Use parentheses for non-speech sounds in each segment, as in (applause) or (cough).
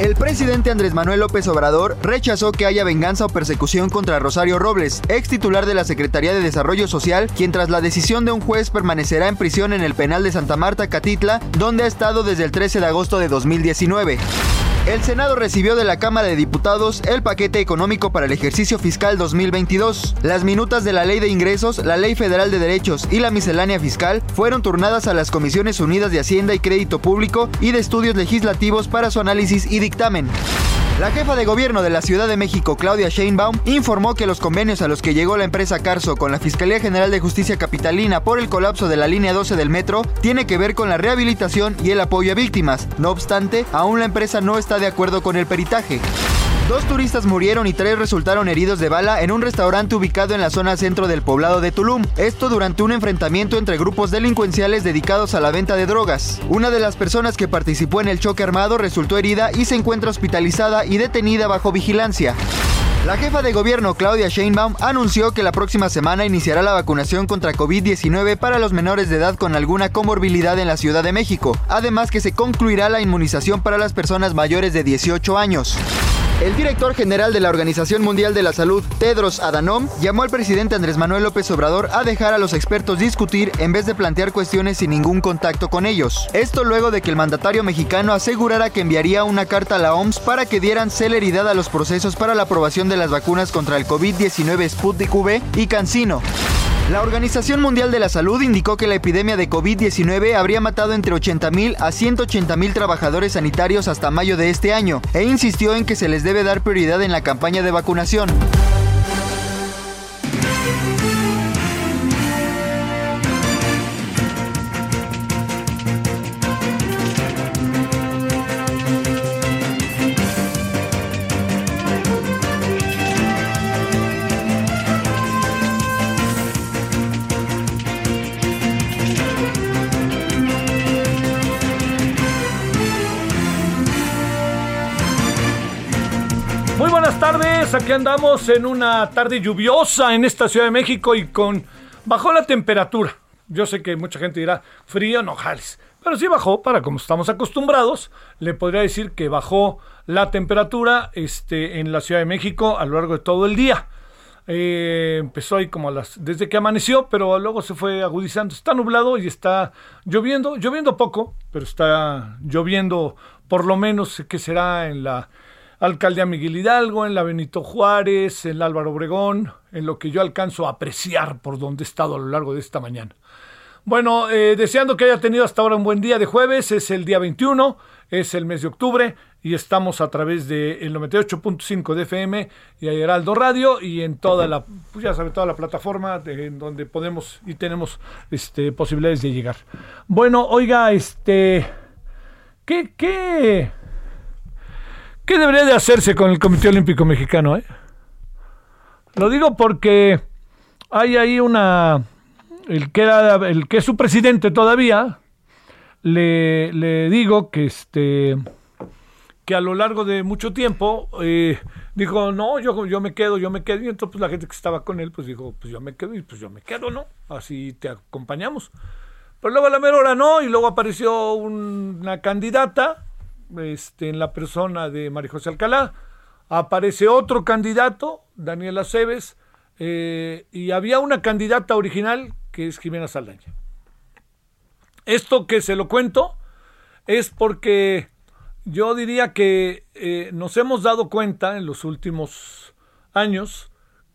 El presidente Andrés Manuel López Obrador rechazó que haya venganza o persecución contra Rosario Robles, ex titular de la Secretaría de Desarrollo Social, quien tras la decisión de un juez permanecerá en prisión en el penal de Santa Marta, Catitla, donde ha estado desde el 13 de agosto de 2019. El Senado recibió de la Cámara de Diputados el paquete económico para el ejercicio fiscal 2022. Las minutas de la Ley de Ingresos, la Ley Federal de Derechos y la miscelánea fiscal fueron turnadas a las Comisiones Unidas de Hacienda y Crédito Público y de Estudios Legislativos para su análisis y dictamen. La jefa de gobierno de la Ciudad de México, Claudia Sheinbaum, informó que los convenios a los que llegó la empresa Carso con la Fiscalía General de Justicia Capitalina por el colapso de la línea 12 del metro tiene que ver con la rehabilitación y el apoyo a víctimas. No obstante, aún la empresa no está de acuerdo con el peritaje. Dos turistas murieron y tres resultaron heridos de bala en un restaurante ubicado en la zona centro del poblado de Tulum. Esto durante un enfrentamiento entre grupos delincuenciales dedicados a la venta de drogas. Una de las personas que participó en el choque armado resultó herida y se encuentra hospitalizada y detenida bajo vigilancia. La jefa de gobierno Claudia Sheinbaum anunció que la próxima semana iniciará la vacunación contra COVID-19 para los menores de edad con alguna comorbilidad en la Ciudad de México, además que se concluirá la inmunización para las personas mayores de 18 años. El director general de la Organización Mundial de la Salud, Tedros Adhanom, llamó al presidente Andrés Manuel López Obrador a dejar a los expertos discutir en vez de plantear cuestiones sin ningún contacto con ellos. Esto luego de que el mandatario mexicano asegurara que enviaría una carta a la OMS para que dieran celeridad a los procesos para la aprobación de las vacunas contra el COVID-19 Sputnik V y CanSino. La Organización Mundial de la Salud indicó que la epidemia de COVID-19 habría matado entre 80.000 a 180.000 trabajadores sanitarios hasta mayo de este año e insistió en que se les debe dar prioridad en la campaña de vacunación. Andamos en una tarde lluviosa en esta Ciudad de México y con bajó la temperatura. Yo sé que mucha gente dirá frío, no jales, pero sí bajó para como estamos acostumbrados. Le podría decir que bajó la temperatura este, en la Ciudad de México a lo largo de todo el día. Eh, empezó ahí como las desde que amaneció, pero luego se fue agudizando. Está nublado y está lloviendo, lloviendo poco, pero está lloviendo por lo menos que será en la Alcaldía Miguel Hidalgo, en la Benito Juárez, en la Álvaro Obregón, en lo que yo alcanzo a apreciar por donde he estado a lo largo de esta mañana. Bueno, eh, deseando que haya tenido hasta ahora un buen día de jueves, es el día 21, es el mes de octubre y estamos a través del 98.5 de FM y a Heraldo Radio y en toda la, pues ya sabe, toda la plataforma de, en donde podemos y tenemos este, posibilidades de llegar. Bueno, oiga, este, ¿qué, qué, qué debería de hacerse con el Comité Olímpico Mexicano? Eh? Lo digo porque hay ahí una, el que, era, el que es su presidente todavía, le, le digo que este que a lo largo de mucho tiempo eh, dijo, no, yo, yo me quedo, yo me quedo. Y entonces pues, la gente que estaba con él, pues dijo, pues yo me quedo y pues yo me quedo, ¿no? Así te acompañamos. Pero luego a la mera no, y luego apareció una candidata, este, en la persona de María José Alcalá, aparece otro candidato, Daniel Aceves, eh, y había una candidata original que es Jimena Saldaña. Esto que se lo cuento es porque yo diría que eh, nos hemos dado cuenta en los últimos años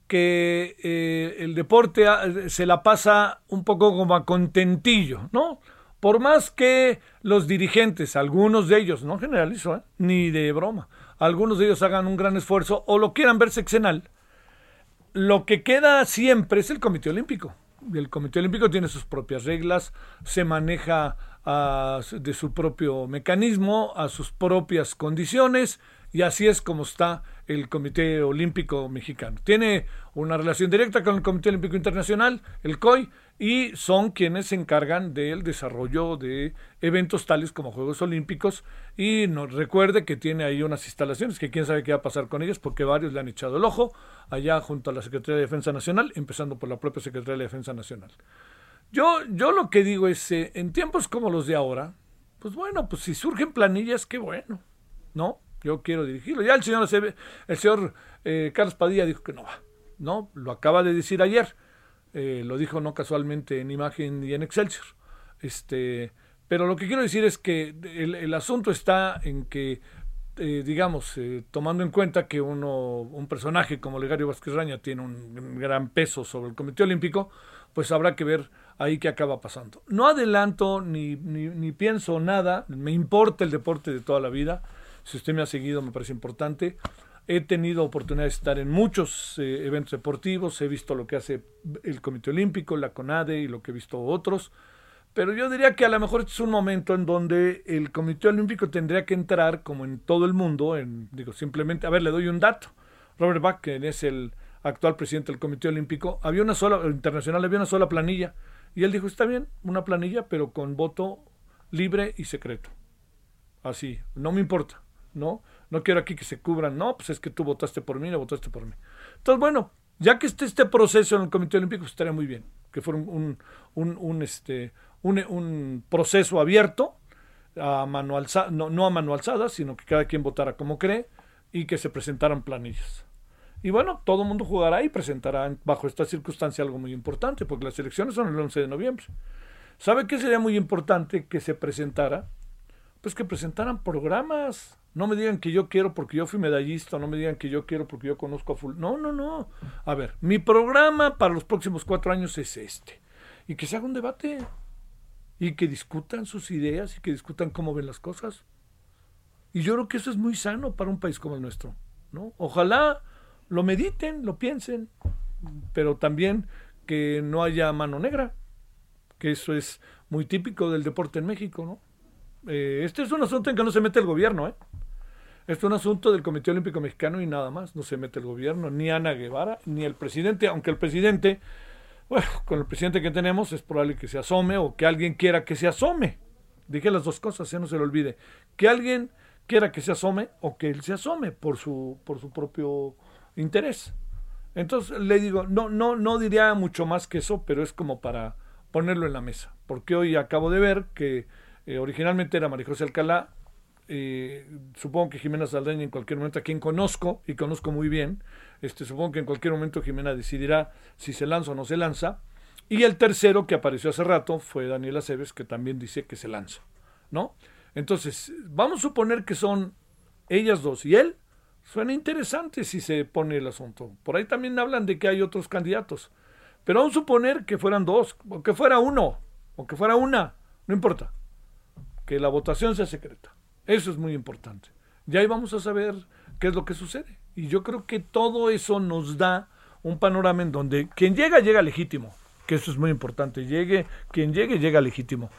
que eh, el deporte se la pasa un poco como a contentillo, ¿no? Por más que los dirigentes, algunos de ellos, no generalizo, ¿eh? ni de broma, algunos de ellos hagan un gran esfuerzo o lo quieran ver sexenal, lo que queda siempre es el Comité Olímpico. El Comité Olímpico tiene sus propias reglas, se maneja ah, de su propio mecanismo, a sus propias condiciones, y así es como está el Comité Olímpico Mexicano. Tiene una relación directa con el Comité Olímpico Internacional, el COI, y son quienes se encargan del desarrollo de eventos tales como Juegos Olímpicos. Y nos recuerde que tiene ahí unas instalaciones que quién sabe qué va a pasar con ellas, porque varios le han echado el ojo allá junto a la Secretaría de Defensa Nacional, empezando por la propia Secretaría de Defensa Nacional. Yo, yo lo que digo es, eh, en tiempos como los de ahora, pues bueno, pues si surgen planillas, qué bueno, ¿no? yo quiero dirigirlo. Ya el señor, el señor eh, Carlos Padilla dijo que no va, ¿no? Lo acaba de decir ayer, eh, lo dijo no casualmente en imagen y en Excelsior. Este, pero lo que quiero decir es que el, asunto está en que, eh, digamos, tomando en cuenta que uno, un personaje como Legario Vázquez Raña tiene un gran peso sobre el Comité Olímpico, pues habrá que ver ahí qué acaba pasando. No adelanto ni, ni, ni pienso nada, me importa el deporte de toda la vida si usted me ha seguido, me parece importante. He tenido oportunidad de estar en muchos eh, eventos deportivos, he visto lo que hace el Comité Olímpico, la CONADE y lo que he visto otros, pero yo diría que a lo mejor este es un momento en donde el Comité Olímpico tendría que entrar, como en todo el mundo, digo, simplemente, a ver, le doy un dato. Robert Bach, que es el actual presidente del Comité Olímpico, había una sola, internacional, había una sola planilla, y él dijo, está bien, una planilla, pero con voto libre y secreto. Así, no me importa. ¿No? No quiero aquí que se cubran, no, pues es que tú votaste por mí, no votaste por mí. Entonces, bueno, ya que este proceso en el Comité Olímpico, pues estaría muy bien, que fuera un, un, un, este, un, proceso abierto, a mano no, no a mano alzada, sino que cada quien votara como cree y que se presentaran planillas. Y bueno, todo el mundo jugará y presentará bajo esta circunstancia algo muy importante, porque las elecciones son el 11 de noviembre. ¿Sabe qué sería muy importante que se presentara? Pues que presentaran programas, no me digan que yo quiero porque yo fui medallista, no me digan que yo quiero porque yo conozco a full. No, no, no. A ver, mi programa para los próximos cuatro años es este. Y que se haga un debate. Y que discutan sus ideas y que discutan cómo ven las cosas. Y yo creo que eso es muy sano para un país como el nuestro. ¿no? Ojalá lo mediten, lo piensen, pero también que no haya mano negra, que eso es muy típico del deporte en México. ¿no? Eh, este es un asunto en que no se mete el gobierno, ¿eh? es un asunto del Comité Olímpico Mexicano y nada más. No se mete el gobierno, ni Ana Guevara, ni el presidente, aunque el presidente, bueno, con el presidente que tenemos es probable que se asome o que alguien quiera que se asome. Dije las dos cosas, ya no se le olvide. Que alguien quiera que se asome o que él se asome por su, por su propio interés. Entonces le digo, no, no, no diría mucho más que eso, pero es como para ponerlo en la mesa. Porque hoy acabo de ver que eh, originalmente era María José Alcalá, eh, supongo que Jimena Saldaña en cualquier momento, a quien conozco y conozco muy bien, este, supongo que en cualquier momento Jimena decidirá si se lanza o no se lanza. Y el tercero que apareció hace rato fue Daniela Aceves, que también dice que se lanza, ¿no? Entonces, vamos a suponer que son ellas dos y él. Suena interesante si se pone el asunto. Por ahí también hablan de que hay otros candidatos. Pero vamos a suponer que fueran dos, o que fuera uno, o que fuera una, no importa. Que la votación sea secreta. Eso es muy importante. Y ahí vamos a saber qué es lo que sucede. Y yo creo que todo eso nos da un panorama en donde quien llega, llega legítimo. Que eso es muy importante. Llegue, quien llegue, llega legítimo.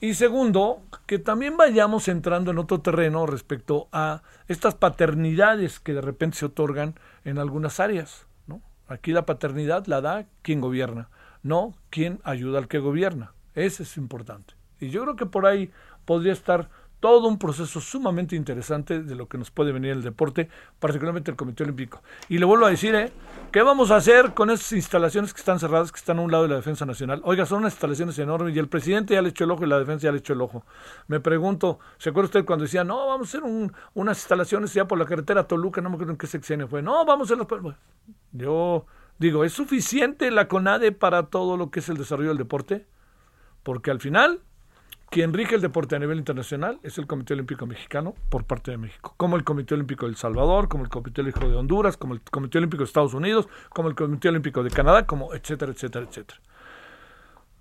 Y segundo, que también vayamos entrando en otro terreno respecto a estas paternidades que de repente se otorgan en algunas áreas. ¿no? Aquí la paternidad la da quien gobierna, no quien ayuda al que gobierna. Ese es importante. Y yo creo que por ahí podría estar todo un proceso sumamente interesante de lo que nos puede venir el deporte, particularmente el Comité Olímpico. Y le vuelvo a decir, ¿eh? ¿qué vamos a hacer con esas instalaciones que están cerradas, que están a un lado de la Defensa Nacional? Oiga, son unas instalaciones enormes y el presidente ya le echó el ojo y la defensa ya le echó el ojo. Me pregunto, ¿se acuerda usted cuando decía, no, vamos a hacer unas instalaciones ya por la carretera Toluca, no me acuerdo en qué sexenio fue, no, vamos a hacer las... yo digo, ¿es suficiente la CONADE para todo lo que es el desarrollo del deporte? Porque al final quien rige el deporte a nivel internacional es el Comité Olímpico Mexicano por parte de México, como el Comité Olímpico de El Salvador, como el Comité Olímpico de Honduras, como el Comité Olímpico de Estados Unidos, como el Comité Olímpico de Canadá, como etcétera, etcétera, etcétera.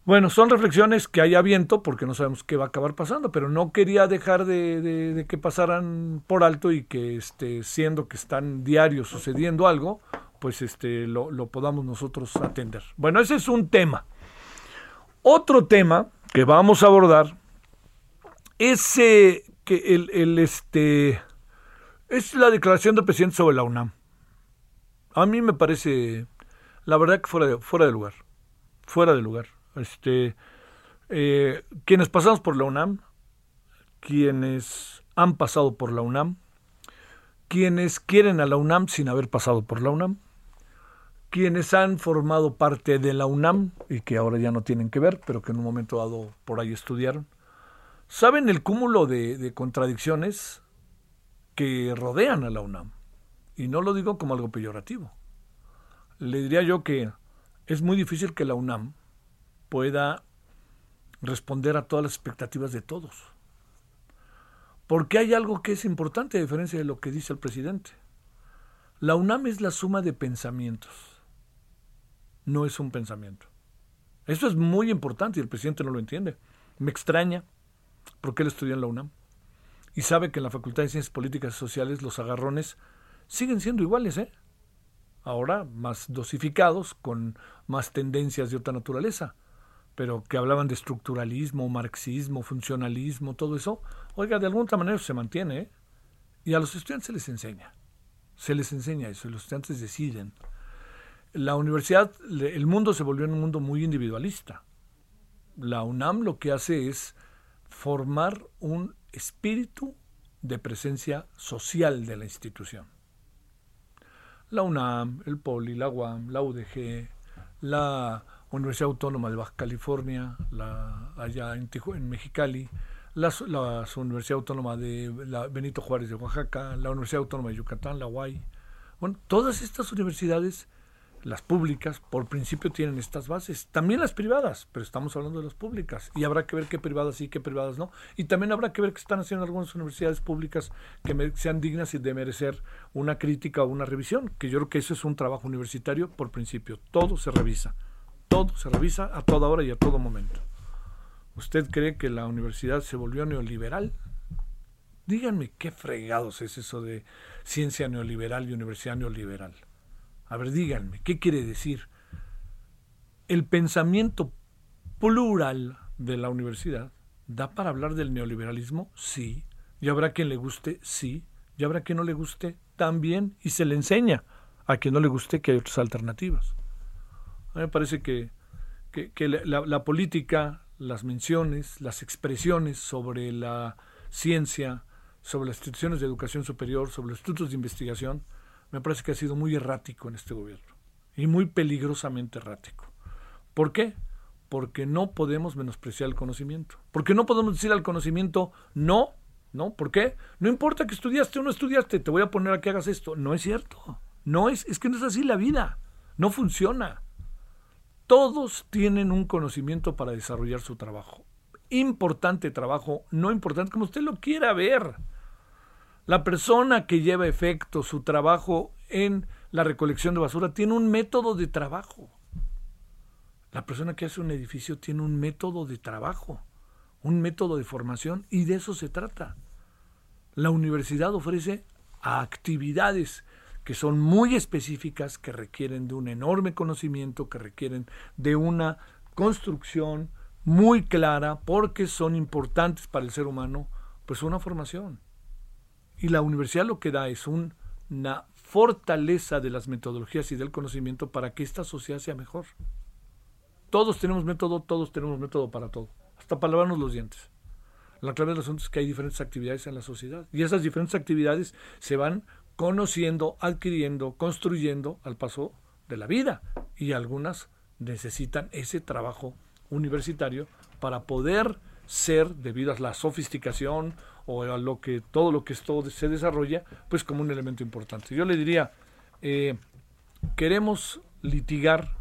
Bueno, son reflexiones que hay a viento porque no sabemos qué va a acabar pasando, pero no quería dejar de, que pasaran por alto y que este, siendo que están diarios sucediendo algo, pues este, lo podamos nosotros atender. Bueno, ese es un tema. Otro tema que vamos a abordar es que el, el, este es la declaración del presidente sobre la UNAM. A mí me parece, la verdad que fuera de, fuera de lugar, fuera de lugar. Este, eh, quienes pasamos por la UNAM, quienes han pasado por la UNAM, quienes quieren a la UNAM sin haber pasado por la UNAM, quienes han formado parte de la UNAM y que ahora ya no tienen que ver, pero que en un momento dado por ahí estudiaron, saben el cúmulo de, contradicciones que rodean a la UNAM. Y no lo digo como algo peyorativo. Le diría yo que es muy difícil que la UNAM pueda responder a todas las expectativas de todos. Porque hay algo que es importante a diferencia de lo que dice el presidente. La UNAM es la suma de pensamientos no es un pensamiento. Esto es muy importante y el presidente no lo entiende. Me extraña porque él estudió en la UNAM y sabe que en la Facultad de Ciencias Políticas y Sociales los agarrones siguen siendo iguales, ¿eh? Ahora más dosificados, con más tendencias de otra naturaleza, pero que hablaban de estructuralismo, marxismo, funcionalismo, todo eso, oiga, de alguna manera se mantiene, ¿eh? Y a los estudiantes se les enseña, se les enseña eso, y los estudiantes deciden la universidad, el mundo se volvió un mundo muy individualista. La UNAM lo que hace es formar un espíritu de presencia social de la institución. La UNAM, el POLI, la UAM, la UDG, la Universidad Autónoma de Baja California, la, allá en, en Mexicali, la, la, Universidad Autónoma de Benito Juárez de Oaxaca, la Universidad Autónoma de Yucatán, la UAI. Bueno, todas estas universidades las públicas, por principio, tienen estas bases. También las privadas, pero estamos hablando de las públicas. Y habrá que ver qué privadas sí, qué privadas no. Y también habrá que ver qué están haciendo algunas universidades públicas que sean dignas y de merecer una crítica o una revisión. Que yo creo que eso es un trabajo universitario por principio. Todo se revisa. Todo se revisa a toda hora y a todo momento. ¿Usted cree que la universidad se volvió neoliberal? Díganme qué fregados es eso de ciencia neoliberal y universidad neoliberal. A ver, díganme, ¿qué quiere decir? El pensamiento plural de la universidad da para hablar del neoliberalismo, sí. Y habrá quien le guste, sí. Y habrá quien no le guste, también. Y se le enseña a quien no le guste que hay otras alternativas. A mí me parece que, la, la política, las menciones, las expresiones sobre la ciencia, sobre las instituciones de educación superior, sobre los institutos de investigación, me parece que ha sido muy errático en este gobierno y muy peligrosamente errático. ¿Por qué? Porque no podemos menospreciar el conocimiento. Porque no podemos decir al conocimiento no, ¿no? ¿Por qué? No importa que estudiaste o no estudiaste, te voy a poner a que hagas esto. No es cierto. No es, es que no es así la vida. No funciona. Todos tienen un conocimiento para desarrollar su trabajo. Importante trabajo, no importante, como usted lo quiera ver. La persona que lleva efecto su trabajo en la recolección de basura tiene un método de trabajo. La persona que hace un edificio tiene un método de trabajo, un método de formación y de eso se trata. La universidad ofrece actividades que son muy específicas, que requieren de un enorme conocimiento, que requieren de una construcción muy clara, porque son importantes para el ser humano, pues una formación. Y la universidad lo que da es una fortaleza de las metodologías y del conocimiento para que esta sociedad sea mejor. Todos tenemos método, todos tenemos método para todo, hasta para lavarnos los dientes. La clave del asunto es que hay diferentes actividades en la sociedad y esas diferentes actividades se van conociendo, adquiriendo, construyendo al paso de la vida y algunas necesitan ese trabajo universitario para poder ser, debido a la sofisticación o a lo que todo lo que esto se desarrolla, pues como un elemento importante. Yo le diría, eh, queremos litigar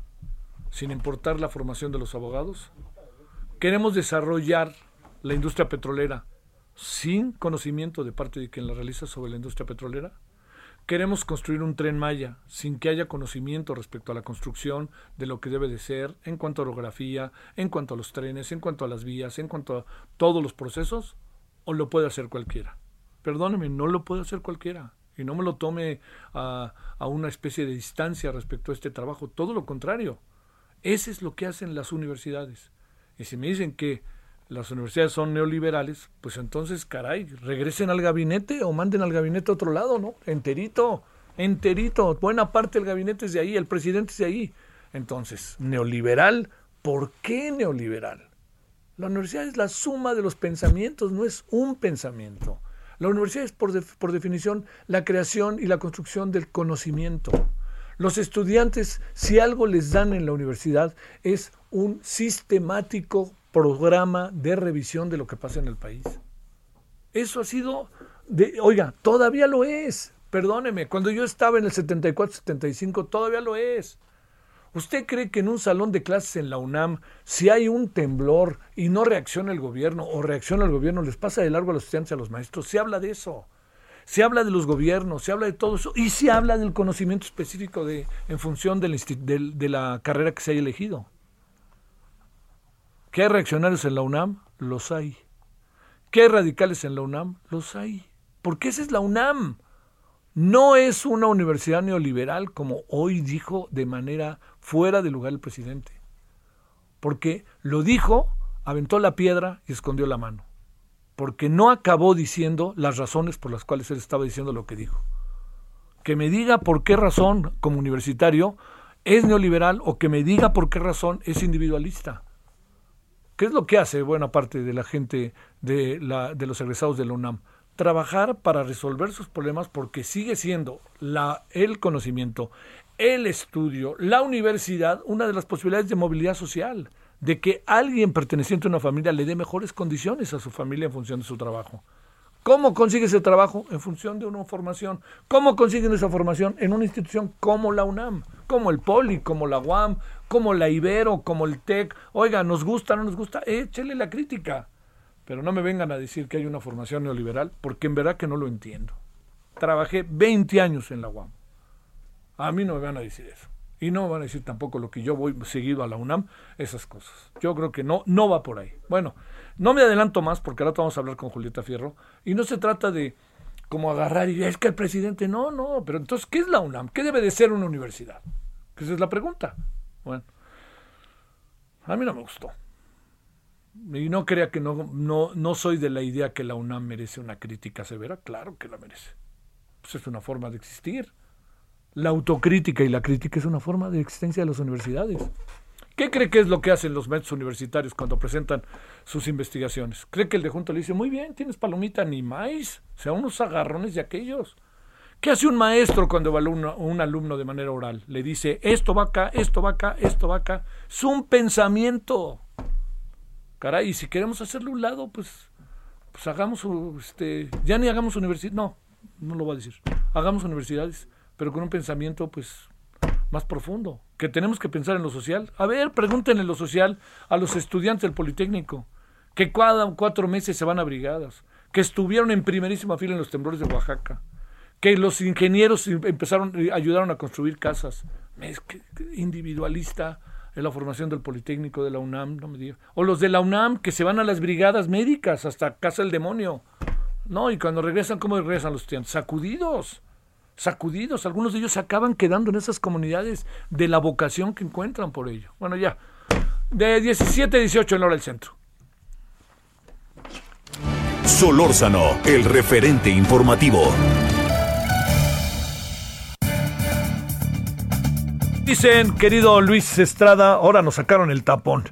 sin importar la formación de los abogados, queremos desarrollar la industria petrolera sin conocimiento de parte de quien la realiza sobre la industria petrolera. Queremos construir un tren Maya sin que haya conocimiento respecto a la construcción de lo que debe de ser en cuanto a orografía, en cuanto a los trenes, en cuanto a las vías, en cuanto a todos los procesos, o lo puede hacer cualquiera. Perdóneme, no lo puede hacer cualquiera. Y no me lo tome a, una especie de distancia respecto a este trabajo. Todo lo contrario. Ese es lo que hacen las universidades. Y si me dicen que las universidades son neoliberales, pues entonces, caray, regresen al gabinete o manden al gabinete a otro lado, ¿no? Enterito, enterito. Buena parte del gabinete es de ahí, el presidente es de ahí. Entonces, neoliberal, ¿por qué neoliberal? La universidad es la suma de los pensamientos, no es un pensamiento. La universidad es, por, por definición, la creación y la construcción del conocimiento. Los estudiantes, si algo les dan en la universidad, es un sistemático programa de revisión de lo que pasa en el país. Eso ha sido, de, oiga, todavía lo es. Perdóneme, cuando yo estaba en el 74-75, todavía lo es. ¿Usted cree que en un salón de clases en la UNAM, si hay un temblor y no reacciona el gobierno o reacciona el gobierno, les pasa de largo a los estudiantes y a los maestros? Se habla de eso. Se habla de los gobiernos, se habla de todo eso y se habla del conocimiento específico de, en función de de la carrera que se haya elegido. ¿Qué hay reaccionarios en la UNAM? Los hay. ¿Qué hay radicales en la UNAM? Los hay. Porque esa es la UNAM. No es una universidad neoliberal como hoy dijo de manera fuera de lugar el presidente. Porque lo dijo, aventó la piedra y escondió la mano. Porque no acabó diciendo las razones por las cuales él estaba diciendo lo que dijo. Que me diga por qué razón como universitario es neoliberal o que me diga por qué razón es individualista. ¿Qué es lo que hace buena parte de la gente de, la, de los egresados de la UNAM? Trabajar para resolver sus problemas porque sigue siendo el conocimiento, el estudio, la universidad, una de las posibilidades de movilidad social, de que alguien perteneciente a una familia le dé mejores condiciones a su familia en función de su trabajo. ¿Cómo consigue ese trabajo? En función de una formación. ¿Cómo consiguen esa formación? En una institución como la UNAM, como el POLI, como la UAM, como la Ibero, como el TEC. Oiga, ¿nos gusta no nos gusta? Échele la crítica. Pero no me vengan a decir que hay una formación neoliberal, porque en verdad que no lo entiendo. Trabajé 20 años en la UAM. A mí no me van a decir eso. Y no me van a decir tampoco lo que yo voy seguido a la UNAM, esas cosas. Yo creo que no, no va por ahí. Bueno, no me adelanto más porque ahora vamos a hablar con Julieta Fierro. Y no se trata de como agarrar y es que el presidente, no, no, pero entonces, ¿qué es la UNAM? ¿Qué debe de ser una universidad? Esa es la pregunta. Bueno, a mí no me gustó. Y no crea que no, no, no soy de la idea que la UNAM merece una crítica severa. Claro que la merece. Pues es una forma de existir. La autocrítica y la crítica es una forma de existencia de las universidades. ¿Qué cree que es lo que hacen los métodos universitarios cuando presentan sus investigaciones? ¿Cree que el de junto le dice, muy bien, tienes palomita ni más? O sea, unos agarrones de aquellos. ¿Qué hace un maestro cuando evalúa un alumno de manera oral? Le dice, esto va acá, esto va acá, esto va acá. Es un pensamiento. Caray, y si queremos hacerlo un lado, pues, pues hagamos, este, ya ni hagamos universidad, no, no lo voy a decir. Hagamos universidades, pero con un pensamiento, pues, más profundo, que tenemos que pensar en lo social. A ver, pregúntenle lo social a los estudiantes del Politécnico, que cada cuatro meses se van a brigadas, que estuvieron en primerísima fila en los temblores de Oaxaca, que los ingenieros empezaron, ayudaron a construir casas. Es individualista en la formación del Politécnico de la UNAM, no me diga. O los de la UNAM que se van a las brigadas médicas hasta casa del demonio. No, y cuando regresan, ¿cómo regresan los estudiantes? Sacudidos sacudidos, algunos de ellos se acaban quedando en esas comunidades de la vocación que encuentran por ello. Bueno, ya, de 17 a 18 en hora del centro. Solórzano, el referente informativo. Dicen, querido Luis Estrada, ahora nos sacaron el tapón.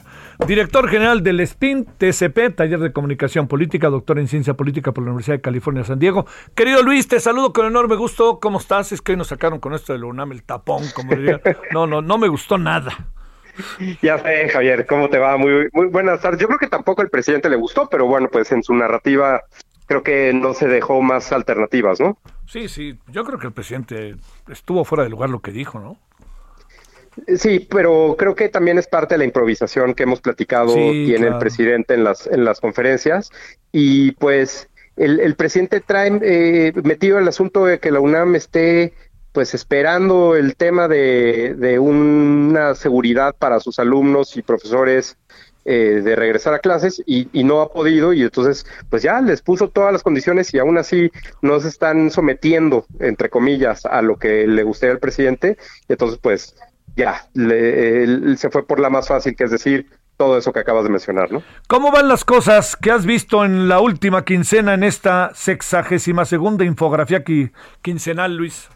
Director general del SPIN, TCP, Taller de Comunicación Política, doctor en Ciencia Política por la Universidad de California, San Diego. Querido Luis, te saludo con enorme gusto. ¿Cómo estás? Es que hoy nos sacaron con esto de la UNAM el tapón, como diría. No, no, no me gustó nada. Ya sé, Javier, ¿cómo te va? Muy, muy buenas tardes. Yo creo que tampoco al presidente le gustó, pero bueno, pues en su narrativa creo que no se dejó más alternativas, ¿no? Sí, sí, yo creo que el presidente estuvo fuera de lugar lo que dijo, ¿no? Sí, pero creo que también es parte de la improvisación que hemos platicado Sí, tiene claro. el presidente en las en las conferencias y pues el, el presidente trae eh, metido el asunto de que la UNAM esté pues esperando el tema de, de una seguridad para sus alumnos y profesores eh, de regresar a clases y, y no ha podido y entonces pues ya les puso todas las condiciones y aún así no se están sometiendo entre comillas a lo que le gustaría al presidente y entonces pues ya le- él se fue por la más fácil que es decir todo eso que acabas de mencionar no ¿Cómo van las cosas que has visto en la última quincena en esta sexagésima segunda infografía qui- quincenal, Luis?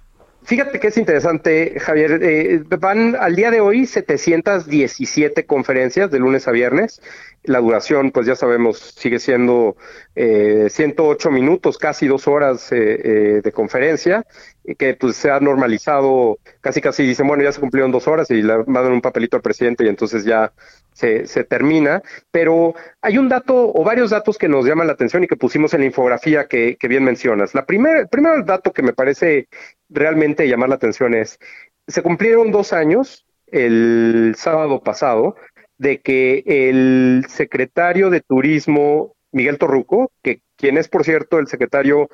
Fíjate que es interesante, Javier. eh, van al día de hoy 717 conferencias de lunes a viernes. La duración, pues ya sabemos, sigue siendo eh, 108 minutos, casi dos horas eh, eh, de conferencia, que pues se ha normalizado, casi casi dicen, bueno, ya se cumplieron dos horas y le mandan un papelito al presidente y entonces ya se, se termina. Pero hay un dato o varios datos que nos llaman la atención y que pusimos en la infografía que, que bien mencionas. La primera, el primer dato que me parece realmente llamar la atención es, se cumplieron dos años el sábado pasado de que el secretario de Turismo, Miguel Torruco, que quien es, por cierto, el secretario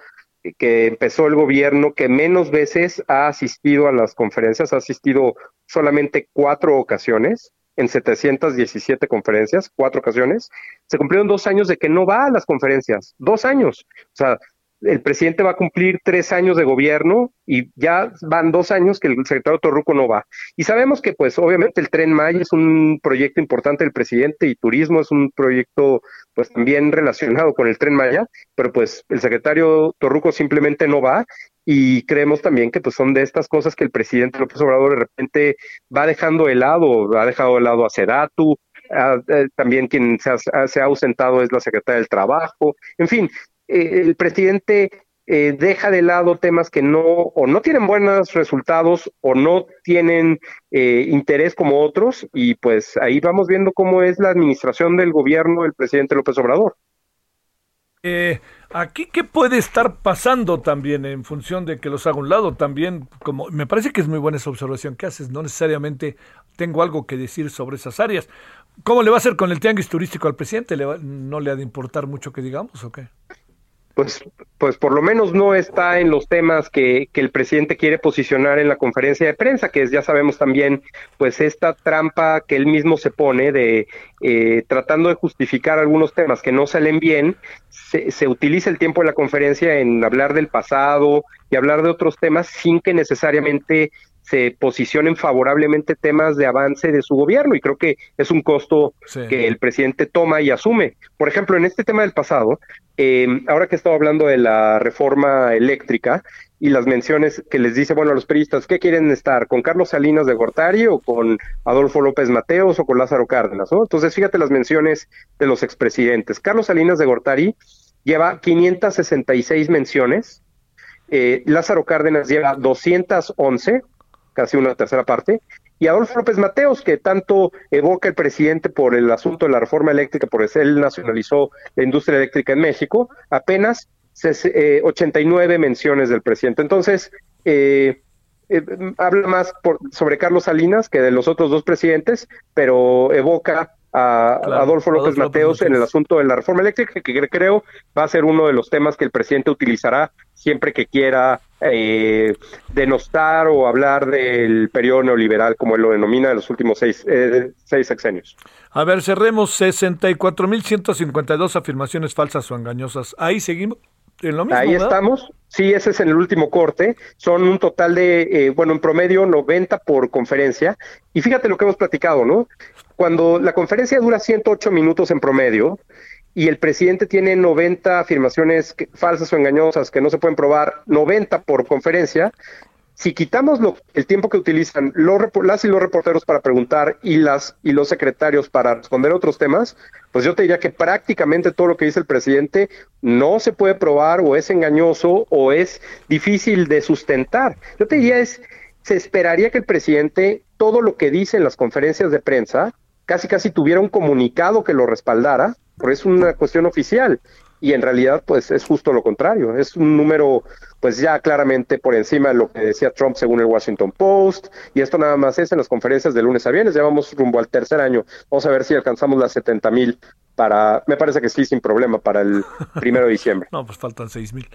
que empezó el gobierno que menos veces ha asistido a las conferencias, ha asistido solamente cuatro ocasiones en 717 conferencias, cuatro ocasiones. Se cumplieron dos años de que no va a las conferencias, dos años. O sea, el presidente va a cumplir tres años de gobierno y ya van dos años que el secretario Torruco no va. Y sabemos que, pues, obviamente el Tren Maya es un proyecto importante del presidente y turismo es un proyecto, pues, también relacionado con el Tren Maya, pero pues el secretario Torruco simplemente no va y creemos también que pues son de estas cosas que el presidente López Obrador de repente va dejando de lado, ha dejado de lado a Sedatu, eh, también quien se ha ausentado es la secretaria del Trabajo, en fin, eh, el presidente eh, deja de lado temas que no o no tienen buenos resultados o no tienen eh, interés como otros y pues ahí vamos viendo cómo es la administración del gobierno del presidente López Obrador. Eh, aquí, ¿qué puede estar pasando también en función de que los haga un lado? También, como me parece que es muy buena esa observación que haces, no necesariamente tengo algo que decir sobre esas áreas. ¿Cómo le va a hacer con el tianguis turístico al presidente? ¿Le va- ¿No le ha de importar mucho que digamos o qué? Pues, pues por lo menos no está en los temas que, que el presidente quiere posicionar en la conferencia de prensa, que es, ya sabemos también, pues esta trampa que él mismo se pone de eh, tratando de justificar algunos temas que no salen bien, se, se utiliza el tiempo de la conferencia en hablar del pasado y hablar de otros temas sin que necesariamente se posicionen favorablemente temas de avance de su gobierno y creo que es un costo Sí. que el presidente toma y asume. Por ejemplo, en este tema del pasado, eh, ahora que estaba hablando de la reforma eléctrica y las menciones que les dice, bueno, a los periodistas, ¿qué quieren estar? ¿Con Carlos Salinas de Gortari o con Adolfo López Mateos o con Lázaro Cárdenas? ¿no? Entonces, fíjate las menciones de los expresidentes. Carlos Salinas de Gortari lleva 566 menciones, eh, Lázaro Cárdenas lleva 211, casi una tercera parte, y Adolfo López Mateos, que tanto evoca el presidente por el asunto de la reforma eléctrica, por eso él nacionalizó la industria eléctrica en México, apenas ses- eh, 89 menciones del presidente. Entonces, eh, eh, habla más por- sobre Carlos Salinas que de los otros dos presidentes, pero evoca a Claro, Adolfo López Adolfo López Mateos en el asunto de la reforma eléctrica, que cre- creo va a ser uno de los temas que el presidente utilizará siempre que quiera eh, denostar o hablar del periodo neoliberal, como él lo denomina, de los últimos seis, eh, seis sexenios. A ver, cerremos 64.152 afirmaciones falsas o engañosas. Ahí seguimos en lo mismo. Ahí ¿verdad? estamos. Sí, ese es en el último corte. Son un total de, eh, bueno, en promedio 90 por conferencia. Y fíjate lo que hemos platicado, ¿no? Cuando la conferencia dura 108 minutos en promedio y el presidente tiene 90 afirmaciones falsas o engañosas que no se pueden probar, 90 por conferencia, si quitamos lo- el tiempo que utilizan los, las y los reporteros para preguntar y las y los secretarios para responder otros temas, pues yo te diría que prácticamente todo lo que dice el presidente no se puede probar o es engañoso o es difícil de sustentar. Yo te diría es se esperaría que el presidente todo lo que dice en las conferencias de prensa casi casi tuviera un comunicado que lo respaldara, pero es una cuestión oficial y en realidad pues es justo lo contrario, es un número pues ya claramente por encima de lo que decía Trump según el Washington Post, y esto nada más es en las conferencias de lunes a viernes, ya vamos rumbo al tercer año, vamos a ver si alcanzamos las 70 mil para, me parece que sí, sin problema, para el primero de diciembre. (laughs) no, pues faltan 6 mil.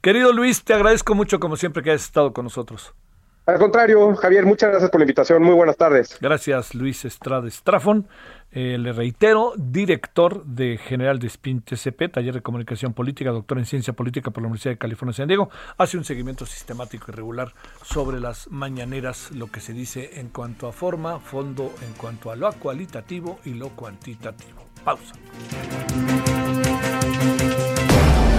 Querido Luis, te agradezco mucho como siempre que hayas estado con nosotros. Al contrario, Javier, muchas gracias por la invitación. Muy buenas tardes. Gracias, Luis Estrada Estrafón. Eh, le reitero, director de General de SPIN TCP, Taller de Comunicación Política, doctor en Ciencia Política por la Universidad de California, San Diego, hace un seguimiento sistemático y regular sobre las mañaneras, lo que se dice en cuanto a forma, fondo, en cuanto a lo cualitativo y lo cuantitativo. Pausa.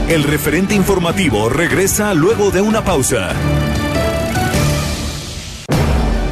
El referente informativo regresa luego de una pausa.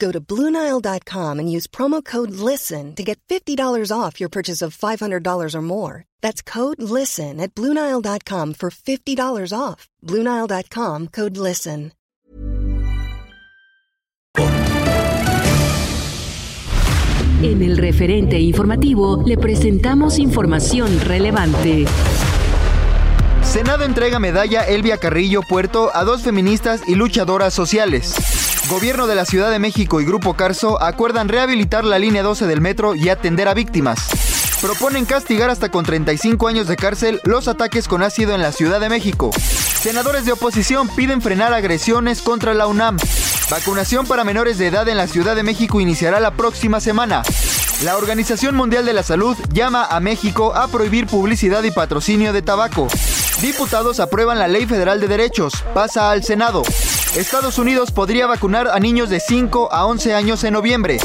Go to Bluenile.com and use promo code LISTEN to get $50 off your purchase of $500 or more. That's code LISTEN at Bluenile.com for $50 off. Bluenile.com code LISTEN. En el referente informativo le presentamos información relevante. Senado entrega medalla Elvia Carrillo Puerto a dos feministas y luchadoras sociales. Gobierno de la Ciudad de México y Grupo Carso acuerdan rehabilitar la línea 12 del metro y atender a víctimas. Proponen castigar hasta con 35 años de cárcel los ataques con ácido en la Ciudad de México. Senadores de oposición piden frenar agresiones contra la UNAM. Vacunación para menores de edad en la Ciudad de México iniciará la próxima semana. La Organización Mundial de la Salud llama a México a prohibir publicidad y patrocinio de tabaco. Diputados aprueban la Ley Federal de Derechos. Pasa al Senado. Estados Unidos podría vacunar a niños de 5 a 11 años en noviembre.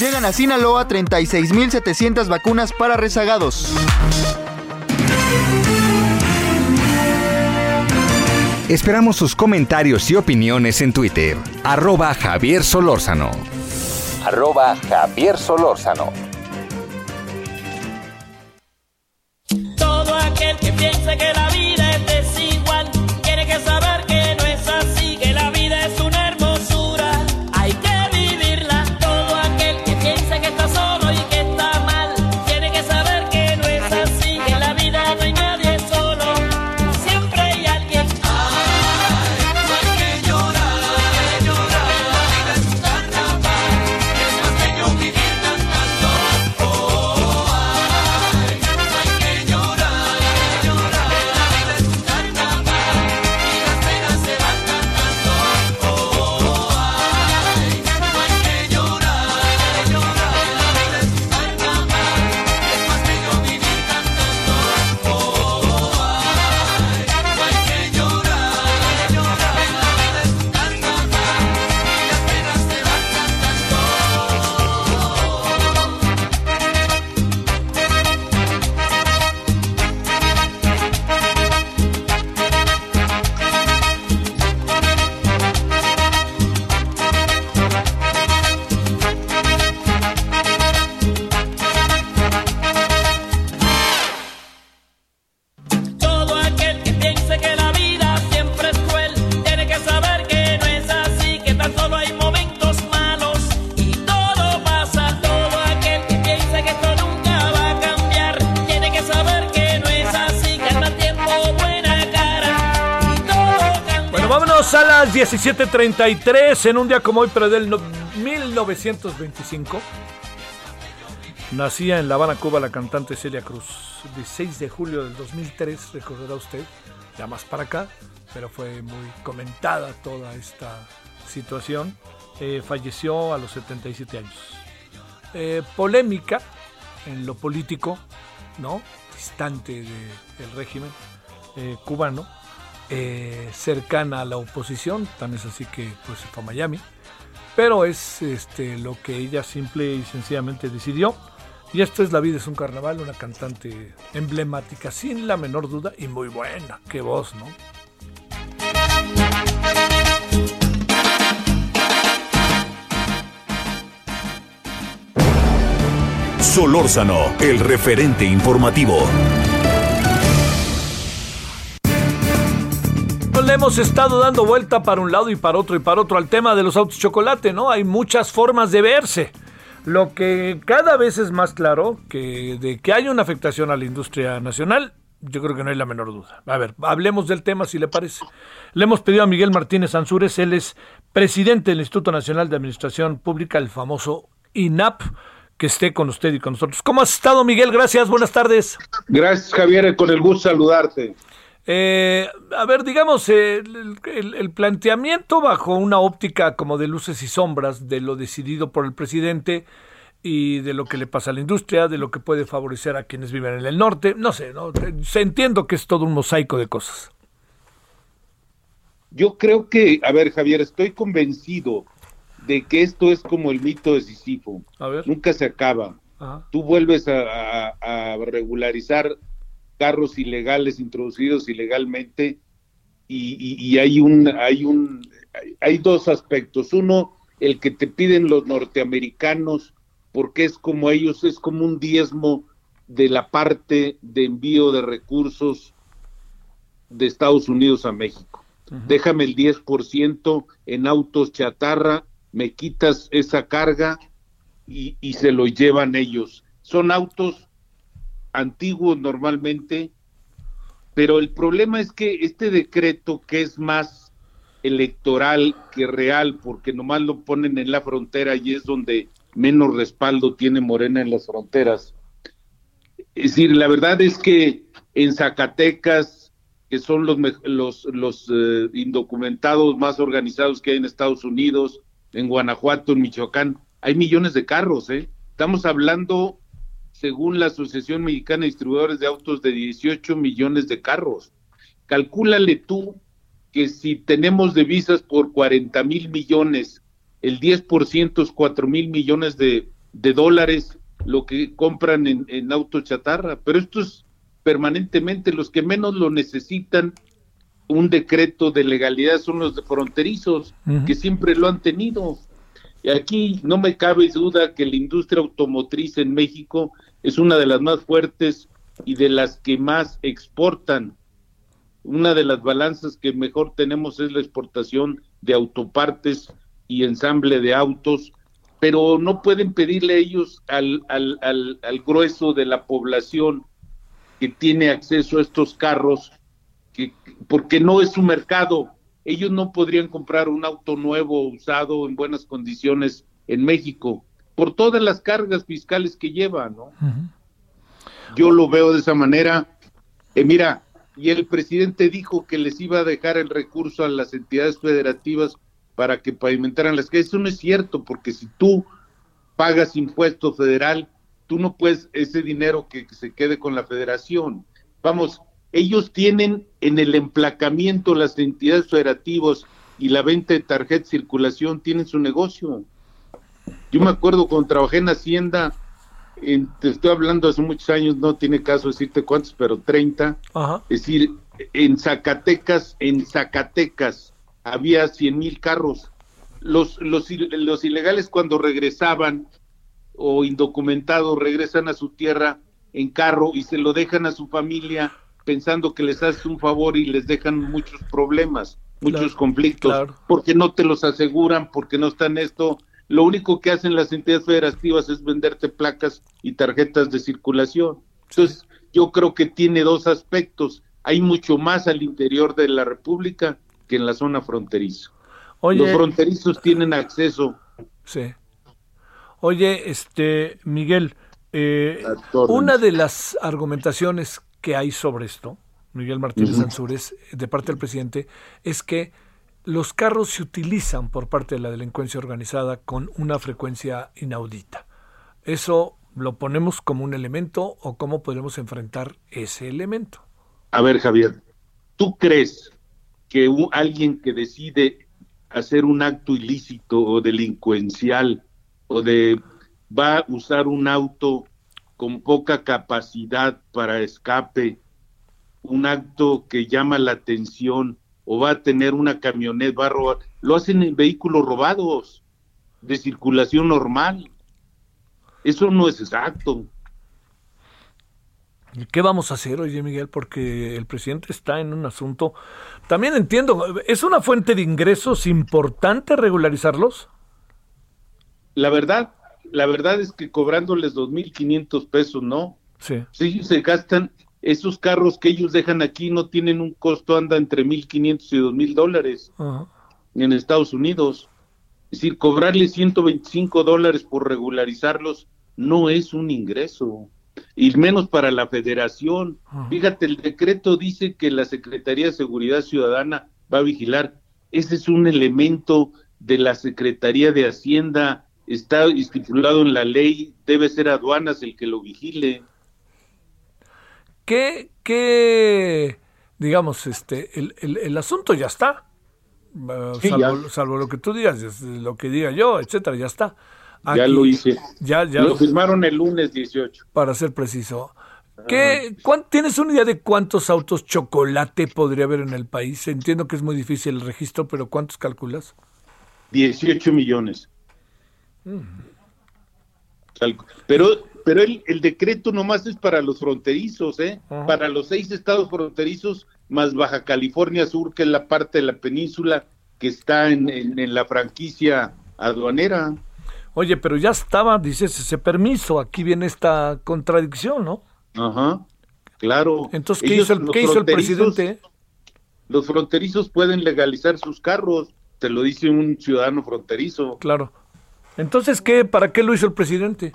Llegan a Sinaloa 36.700 vacunas para rezagados. Esperamos sus comentarios y opiniones en Twitter. Arroba Javier Solórzano. Arroba Javier Solórzano. Todo aquel que piensa que la vida es desigual 7:33 en un día como hoy, pero del 1925. Nacía en La Habana, Cuba, la cantante Celia Cruz. El 16 de julio del 2003, recordará usted, ya más para acá, pero fue muy comentada toda esta situación. Eh, falleció a los 77 años. Eh, polémica en lo político, ¿no? Distante del régimen eh, cubano eh, cercana a la oposición, tan es así que pues se fue a Miami, pero es este, lo que ella simple y sencillamente decidió. Y esto es La vida es un carnaval, una cantante emblemática, sin la menor duda, y muy buena, qué voz, ¿no? Solórzano, el referente informativo. Hemos estado dando vuelta para un lado y para otro y para otro al tema de los autos chocolate, ¿no? Hay muchas formas de verse. Lo que cada vez es más claro que de que hay una afectación a la industria nacional, yo creo que no hay la menor duda. A ver, hablemos del tema si le parece. Le hemos pedido a Miguel Martínez Ansúrez, él es presidente del Instituto Nacional de Administración Pública, el famoso INAP, que esté con usted y con nosotros. ¿Cómo has estado, Miguel? Gracias, buenas tardes. Gracias, Javier, con el gusto saludarte. Eh, a ver, digamos, eh, el, el, planteamiento bajo una óptica como de luces y sombras de lo decidido por el presidente y de lo que le pasa a la industria, de lo que puede favorecer a quienes viven en el norte, no sé, ¿no? Se entiendo que es todo un mosaico de cosas. Yo creo que, a ver, Javier, estoy convencido de que esto es como el mito de ver. Nunca se acaba. Ajá. Tú vuelves a, a, a regularizar carros ilegales introducidos ilegalmente. Y, y, y, hay un hay un hay dos aspectos. Uno el que te piden los norteamericanos porque es como ellos es como un diezmo de la parte de envío de recursos de Estados Unidos a México. Uh -huh. déjame el 10% en autos chatarra me quitas esa carga y, y se lo llevan ellos. Son autos antiguos normalmente, pero el problema es que este decreto que es más electoral que real, porque nomás lo ponen en la frontera y es donde menos respaldo tiene Morena en las fronteras. Es decir, la verdad es que en Zacatecas, que son los, los, los eh, indocumentados más organizados que hay en Estados Unidos, en Guanajuato, en Michoacán, hay millones de carros, ¿eh? Estamos hablando según la Asociación Mexicana de Distribuidores de Autos, de 18 millones de carros. Calcúlale tú que si tenemos divisas por 40 mil millones, el 10% es 4 mil millones de, de, dólares lo que compran en, en autos chatarra. Pero esto es permanentemente, los que menos lo necesitan, un decreto de legalidad son los de fronterizos, uh -huh. que siempre lo han tenido. Y aquí no me cabe duda que la industria automotriz en México es una de las más fuertes y de las que más exportan. Una de las balanzas que mejor tenemos es la exportación de autopartes y ensamble de autos, pero no pueden pedirle ellos al, al, al, grueso de la población que tiene acceso a estos carros, que, porque no es su mercado. Ellos no podrían comprar un auto nuevo, usado, en buenas condiciones en México por todas las cargas fiscales que lleva, ¿no? Uh -huh. Yo lo veo de esa manera. Eh, mira, y el presidente dijo que les iba a dejar el recurso a las entidades federativas para que pavimentaran las calles. Eso no es cierto, porque si tú pagas impuesto federal, tú no puedes ese dinero que, que se quede con la federación. Vamos, ellos tienen en el emplacamiento las entidades federativas y la venta de tarjeta de circulación, tienen su negocio. Yo me acuerdo cuando trabajé en Hacienda, en, te estoy hablando hace muchos años, no tiene caso decirte cuántos, pero 30. Ajá. Es decir, en Zacatecas, en Zacatecas había 100 mil carros. Los, los, los ilegales cuando regresaban o indocumentados regresan a su tierra en carro y se lo dejan a su familia pensando que les haces un favor y les dejan muchos problemas, muchos claro, conflictos, claro. porque no te los aseguran, porque no están esto, lo único que hacen las entidades federativas es venderte placas y tarjetas de circulación. Entonces, yo creo que tiene dos aspectos. Hay mucho más al interior de la República que en la zona fronteriza. Oye, Los fronterizos tienen acceso. Sí. Oye, este, Miguel, eh, una de las argumentaciones que hay sobre esto, Miguel Martínez uh -huh. Ansúrez, de parte del presidente, es que los carros se utilizan por parte de la delincuencia organizada con una frecuencia inaudita. ¿Eso lo ponemos como un elemento o cómo podemos enfrentar ese elemento? A ver, Javier, ¿tú crees que alguien que decide hacer un acto ilícito o delincuencial o de va a usar un auto con poca capacidad para escape, un acto que llama la atención o va a tener una camioneta, va a robar, lo hacen en vehículos robados de circulación normal. Eso no es exacto. ¿Y ¿Qué vamos a hacer, oye Miguel? Porque el presidente está en un asunto. También entiendo, ¿es una fuente de ingresos importante regularizarlos? La verdad, la verdad es que cobrándoles 2.500 pesos, ¿no? Sí. Sí, se gastan, esos carros que ellos dejan aquí no tienen un costo, anda entre 1.500 y 2.000 dólares en Estados Unidos. Es decir, cobrarles 125 dólares por regularizarlos no es un ingreso, y menos para la federación. Fíjate, el decreto dice que la Secretaría de Seguridad Ciudadana va a vigilar. Ese es un elemento de la Secretaría de Hacienda, está estipulado en la ley, debe ser aduanas el que lo vigile. ¿Qué, qué digamos, este, el, el, el asunto ya está? Uh, Sí, salvo, lo que tú digas, lo que diga yo, etcétera, ya está. ya lo hice. Ya, ya. Lo firmaron el lunes 18. Para ser preciso. ¿Qué, cuán- ¿Tienes una idea de cuántos autos chocolate podría haber en el país? Entiendo que es muy difícil el registro, pero ¿cuántos calculas? 18 millones. Calcu- Pero, pero el, el decreto nomás es para los fronterizos, ¿eh? Ajá. Para los seis estados fronterizos, más Baja California Sur, que es la parte de la península que está en, en- en la franquicia aduanera. Oye, pero ya estaba, dices, ese permiso. Aquí viene esta contradicción, ¿no? Ajá, claro. Entonces, ¿qué Ellos, hizo el, qué hizo el presidente? Los fronterizos pueden legalizar sus carros, te lo dice un ciudadano fronterizo. Claro. Entonces, ¿qué, ¿para qué lo hizo el presidente?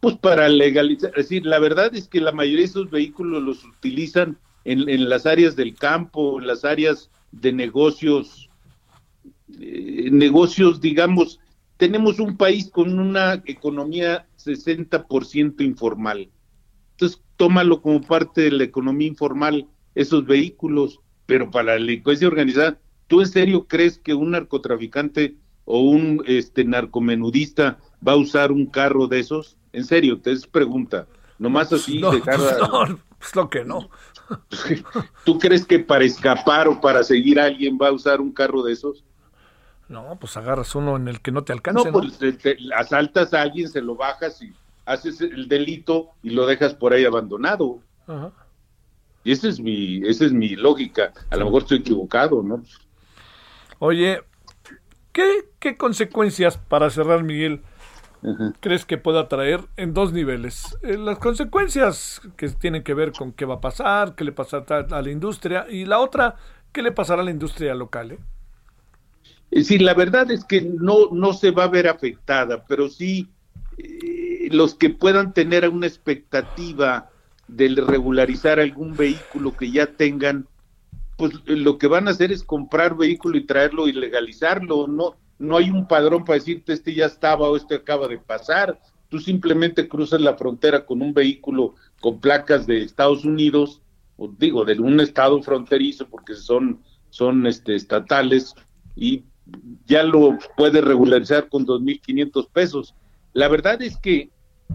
Pues para legalizar, es decir, la verdad es que la mayoría de esos vehículos los utilizan en, las áreas del campo, en las áreas de negocios, eh, negocios, digamos, tenemos un país con una economía 60% informal. Entonces, tómalo como parte de la economía informal, esos vehículos, pero para la delincuencia organizada, ¿tú en serio crees que un narcotraficante o un este narcomenudista va a usar un carro de esos? En serio, te es pregunta. Nomás así No, (laughs) dejar a- no, pues lo que no. (laughs) ¿Tú crees que para escapar o para seguir a alguien va a usar un carro de esos? No, pues agarras uno en el que no te alcance, No, ¿no? pues te- te- asaltas a alguien, se lo bajas y haces el delito y lo dejas por ahí abandonado. Ajá. Y esa es mi, esa es mi lógica. A lo mejor estoy equivocado, ¿no? Oye, ¿qué, qué consecuencias, para cerrar, Miguel, crees que pueda traer en dos niveles? Eh, las consecuencias que tienen que ver con qué va a pasar, qué le pasará a la industria, y la otra, qué le pasará a la industria local. eh? Es decir, la verdad es que no, no se va a ver afectada, pero sí eh, los que puedan tener una expectativa de regularizar algún vehículo que ya tengan, pues eh, lo que van a hacer es comprar vehículo y traerlo y legalizarlo. No, no hay un padrón para decirte este ya estaba o este acaba de pasar. Tú simplemente cruzas la frontera con un vehículo con placas de Estados Unidos, o digo, de un estado fronterizo, porque son, son este, estatales, y ya lo puede regularizar con 2.500 pesos. La verdad es que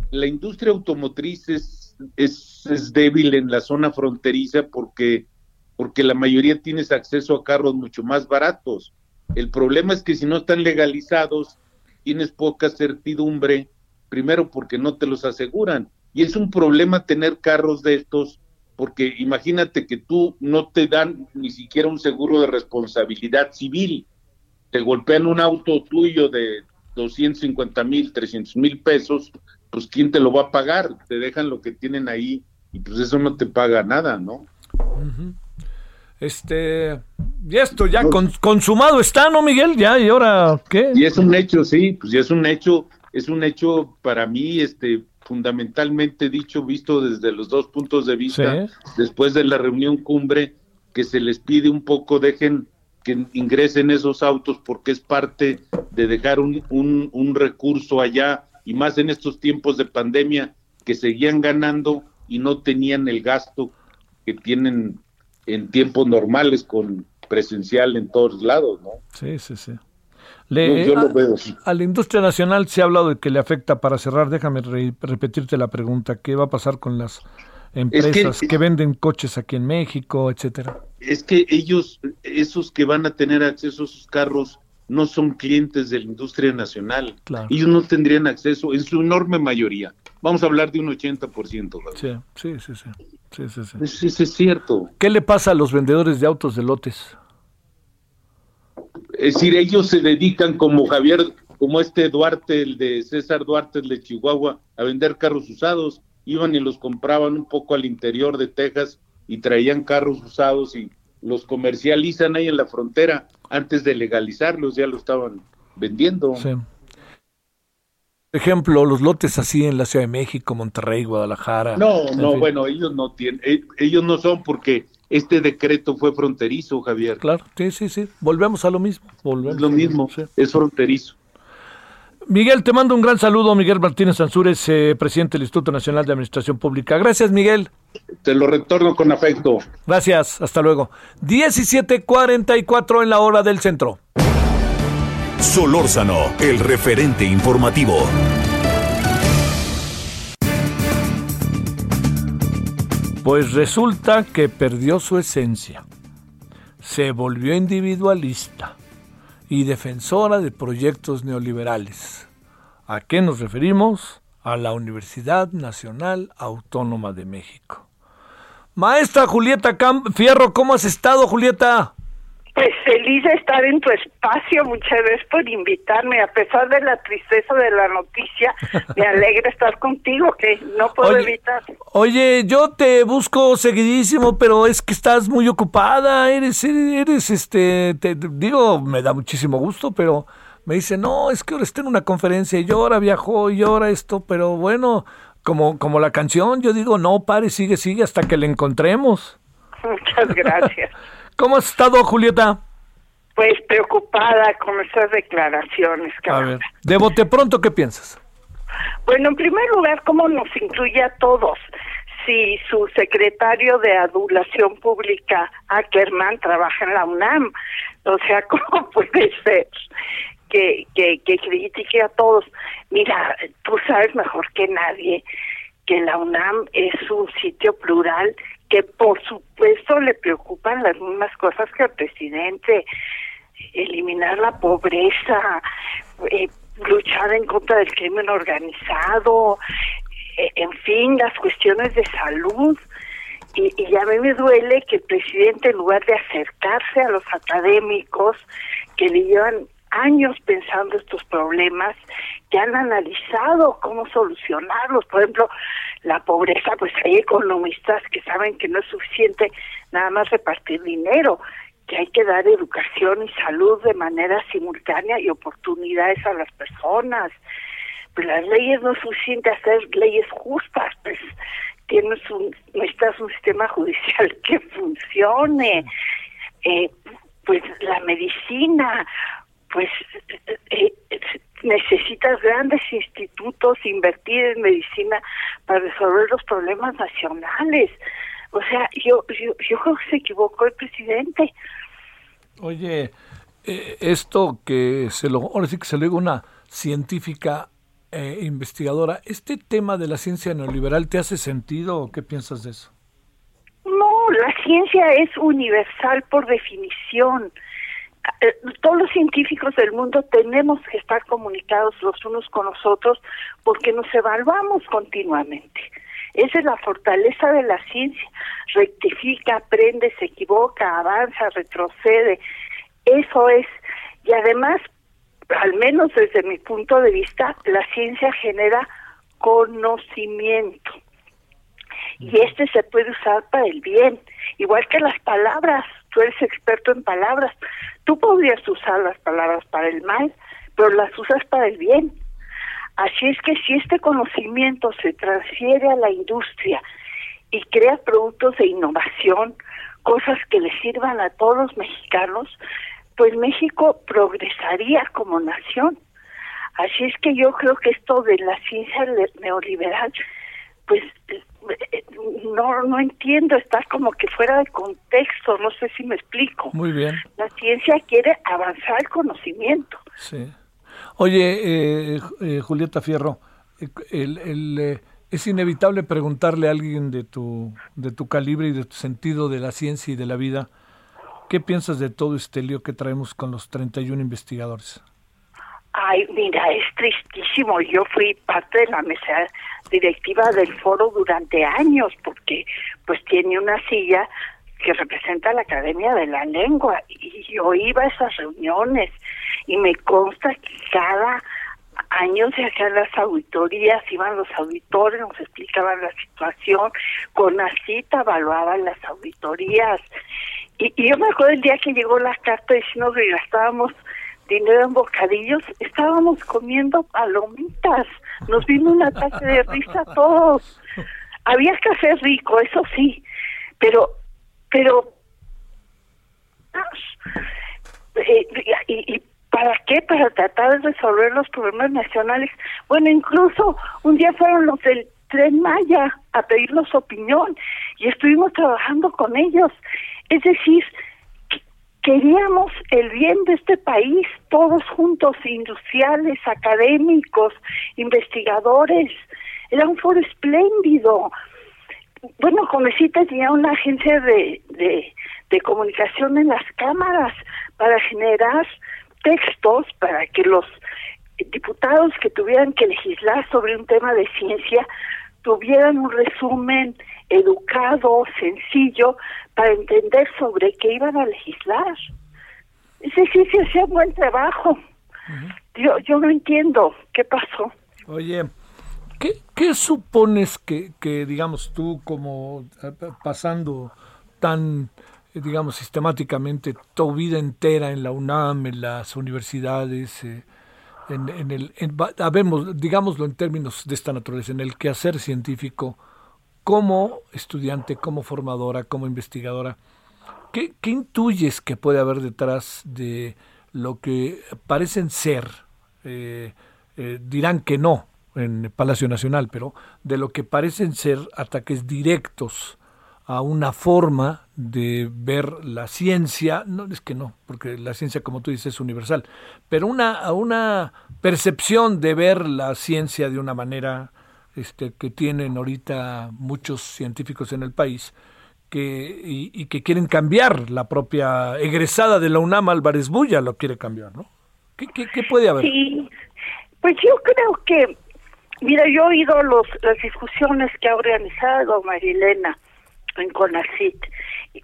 la industria automotriz es, es, es débil en la zona fronteriza porque, porque la mayoría tienes acceso a carros mucho más baratos. El problema es que si no están legalizados, tienes poca certidumbre, primero porque no te los aseguran. Y es un problema tener carros de estos, porque imagínate que tú no te dan ni siquiera un seguro de responsabilidad civil te golpean un auto tuyo de 250 mil, 300 mil pesos, pues ¿quién te lo va a pagar? Te dejan lo que tienen ahí y pues eso no te paga nada, ¿no? Este, y esto ya con- consumado está, ¿no, Miguel? Ya, y ahora, ¿qué? Y es un hecho, sí, pues ya es un hecho, es un hecho para mí, este, fundamentalmente dicho, visto desde los dos puntos de vista, Sí. después de la reunión cumbre, que se les pide un poco, dejen que ingresen esos autos porque es parte de dejar un, un, un recurso allá y más en estos tiempos de pandemia que seguían ganando y no tenían el gasto que tienen en tiempos normales con presencial en todos lados, ¿no? Sí, sí, sí. Le- Yo- yo lo a- veo así. A la industria nacional se ha hablado de que le afecta, para cerrar, déjame re- repetirte la pregunta, ¿qué va a pasar con las empresas que, venden coches aquí en México, etcétera? es que ellos, esos que van a tener acceso a sus carros, no son clientes de la industria nacional. Claro. Ellos no tendrían acceso, en su enorme mayoría. Vamos a hablar de un 80%. Gabriel. Sí, sí, sí, sí. Sí, sí, sí. Eso, eso es cierto. ¿Qué le pasa a los vendedores de autos de lotes? Es decir, ellos se dedican como Javier, como este Duarte, el de César Duarte, el de Chihuahua, a vender carros usados. Iban y los compraban un poco al interior de Texas y traían carros usados y los comercializan ahí en la frontera antes de legalizarlos, ya lo estaban vendiendo. Sí. Por ejemplo, los lotes así en la Ciudad de México, Monterrey, Guadalajara. No, no, fin. bueno, ellos no tienen, eh, ellos no son porque este decreto fue fronterizo, Javier. Claro, sí, sí, sí. Volvemos a lo mismo. Volvemos Es lo mismo, Sí. es fronterizo. Miguel, te mando un gran saludo. Miguel Martínez Ansúrez, eh, presidente del Instituto Nacional de Administración Pública. Gracias, Miguel. Te lo retorno con afecto. Gracias, hasta luego. 17:44 en la hora del centro. Solórzano, el referente informativo. Pues resulta que perdió su esencia. Se volvió individualista y defensora de proyectos neoliberales. ¿A qué nos referimos? A la Universidad Nacional Autónoma de México. Maestra Julieta Fierro, ¿cómo has estado, Julieta? Pues feliz de estar en tu espacio, muchas gracias por invitarme, a pesar de la tristeza de la noticia, me (laughs) alegra estar contigo, que no puedo Oye, evitar. Oye, yo te busco seguidísimo, pero es que estás muy ocupada, eres, eres, este, te te digo, me da muchísimo gusto, pero me dice, no, es que ahora está en una conferencia y yo ahora viajo y ahora esto, pero bueno, como, como la canción, yo digo, no, pare, sigue, sigue hasta que le encontremos. (laughs) Muchas gracias. ¿Cómo has estado, Julieta? Pues preocupada con esas declaraciones. Ver, de bote pronto, ¿qué piensas? Bueno, en primer lugar, ¿cómo nos incluye a todos? Si su secretario de Adulación Pública, Ackerman, trabaja en la UNAM. O sea, (laughs) ¿cómo puede ser que, que, que critique a todos? Mira, tú sabes mejor que nadie que la UNAM es un sitio plural que por supuesto le preocupan las mismas cosas que al presidente, eliminar la pobreza, eh, luchar en contra del crimen organizado, eh, en fin, las cuestiones de salud. Y, y a mí me duele que el presidente, en lugar de acercarse a los académicos que le llevan años pensando estos problemas, que han analizado cómo solucionarlos. Por ejemplo, la pobreza, pues hay economistas que saben que no es suficiente nada más repartir dinero, que hay que dar educación y salud de manera simultánea y oportunidades a las personas. Pues las leyes no es suficiente hacer leyes justas, pues tienes un, necesitas un sistema (laughs) judicial que funcione. Eh, pues la medicina, pues eh, eh, necesitas grandes institutos, invertir en medicina para resolver los problemas nacionales. O sea, yo, yo, yo creo que se equivocó el presidente. Oye, eh, esto que se lo, ahora sí que se lo digo a una científica eh, investigadora, ¿este tema de la ciencia neoliberal te hace sentido o qué piensas de eso? No, la ciencia es universal por definición. Eh, Todos los científicos del mundo tenemos que estar comunicados los unos con los otros porque nos evaluamos continuamente. Esa es la fortaleza de la ciencia. Rectifica, aprende, se equivoca, avanza, retrocede. Eso es. Y además, al menos desde mi punto de vista, la ciencia genera conocimiento. Y este se puede usar para el bien, igual que las palabras. Tú eres experto en palabras. Tú podrías usar las palabras para el mal, pero las usas para el bien. Así es que si este conocimiento se transfiere a la industria y crea productos de innovación, cosas que le sirvan a todos los mexicanos, pues México progresaría como nación. Así es que yo creo que esto de la ciencia neoliberal, pues no no entiendo, está como que fuera de contexto, no sé si me explico. Muy bien, La ciencia quiere avanzar el conocimiento. sí. Oye, eh, eh, Julieta Fierro, eh, el, el, eh, es inevitable preguntarle a alguien de tu, de tu calibre y de tu sentido de la ciencia y de la vida, ¿Qué piensas de todo este lío que traemos con los 31 investigadores? Ay, mira, es tristísimo. Yo fui parte de la mesa directiva del foro durante años porque pues tiene una silla que representa la Academia de la Lengua y yo iba a esas reuniones y me consta que cada año se hacían las auditorías, iban los auditores, nos explicaban la situación, con la cita evaluaban las auditorías. Y, yo me acuerdo el día que llegó la carta diciendo que gastábamos dinero en bocadillos, estábamos comiendo palomitas, nos vino un ataque de risa a todos. Había café rico, eso sí, pero, pero, eh, y, y ¿Para qué? Para tratar de resolver los problemas nacionales. Bueno, incluso un día fueron los del Tren Maya a pedirnos opinión y estuvimos trabajando con ellos. Es decir, queríamos el bien de este país, todos juntos, industriales, académicos, investigadores. Era un foro espléndido. Bueno, Comecita tenía una agencia de, de, de comunicación en las cámaras para generar textos para que los diputados que tuvieran que legislar sobre un tema de ciencia tuvieran un resumen educado, sencillo, para entender sobre qué iban a legislar. Ese sí se hacía buen trabajo. yo, yo no entiendo qué pasó. Oye, ¿qué, qué supones que, que, digamos, tú como eh, pasando tan eh, digamos, sistemáticamente tu vida entera en la UNAM, en las universidades, eh, en, el, habemos, digámoslo en términos de esta naturaleza, en el quehacer científico, como estudiante, como formadora, como investigadora, ¿qué, intuyes que puede haber detrás de lo que parecen ser, eh, dirán que no en Palacio Nacional, pero de lo que parecen ser ataques directos a una forma de ver la ciencia, no es que no, porque la ciencia como tú dices es universal, pero una, a una percepción de ver la ciencia de una manera este, que tienen ahorita muchos científicos en el país que, y, que quieren cambiar la propia egresada de la UNAM, Álvarez Bulla, lo quiere cambiar, ¿no? ¿Qué, qué, puede haber? Sí, pues yo creo que, mira, yo he oído los, las discusiones que ha organizado Marilena en CONACIT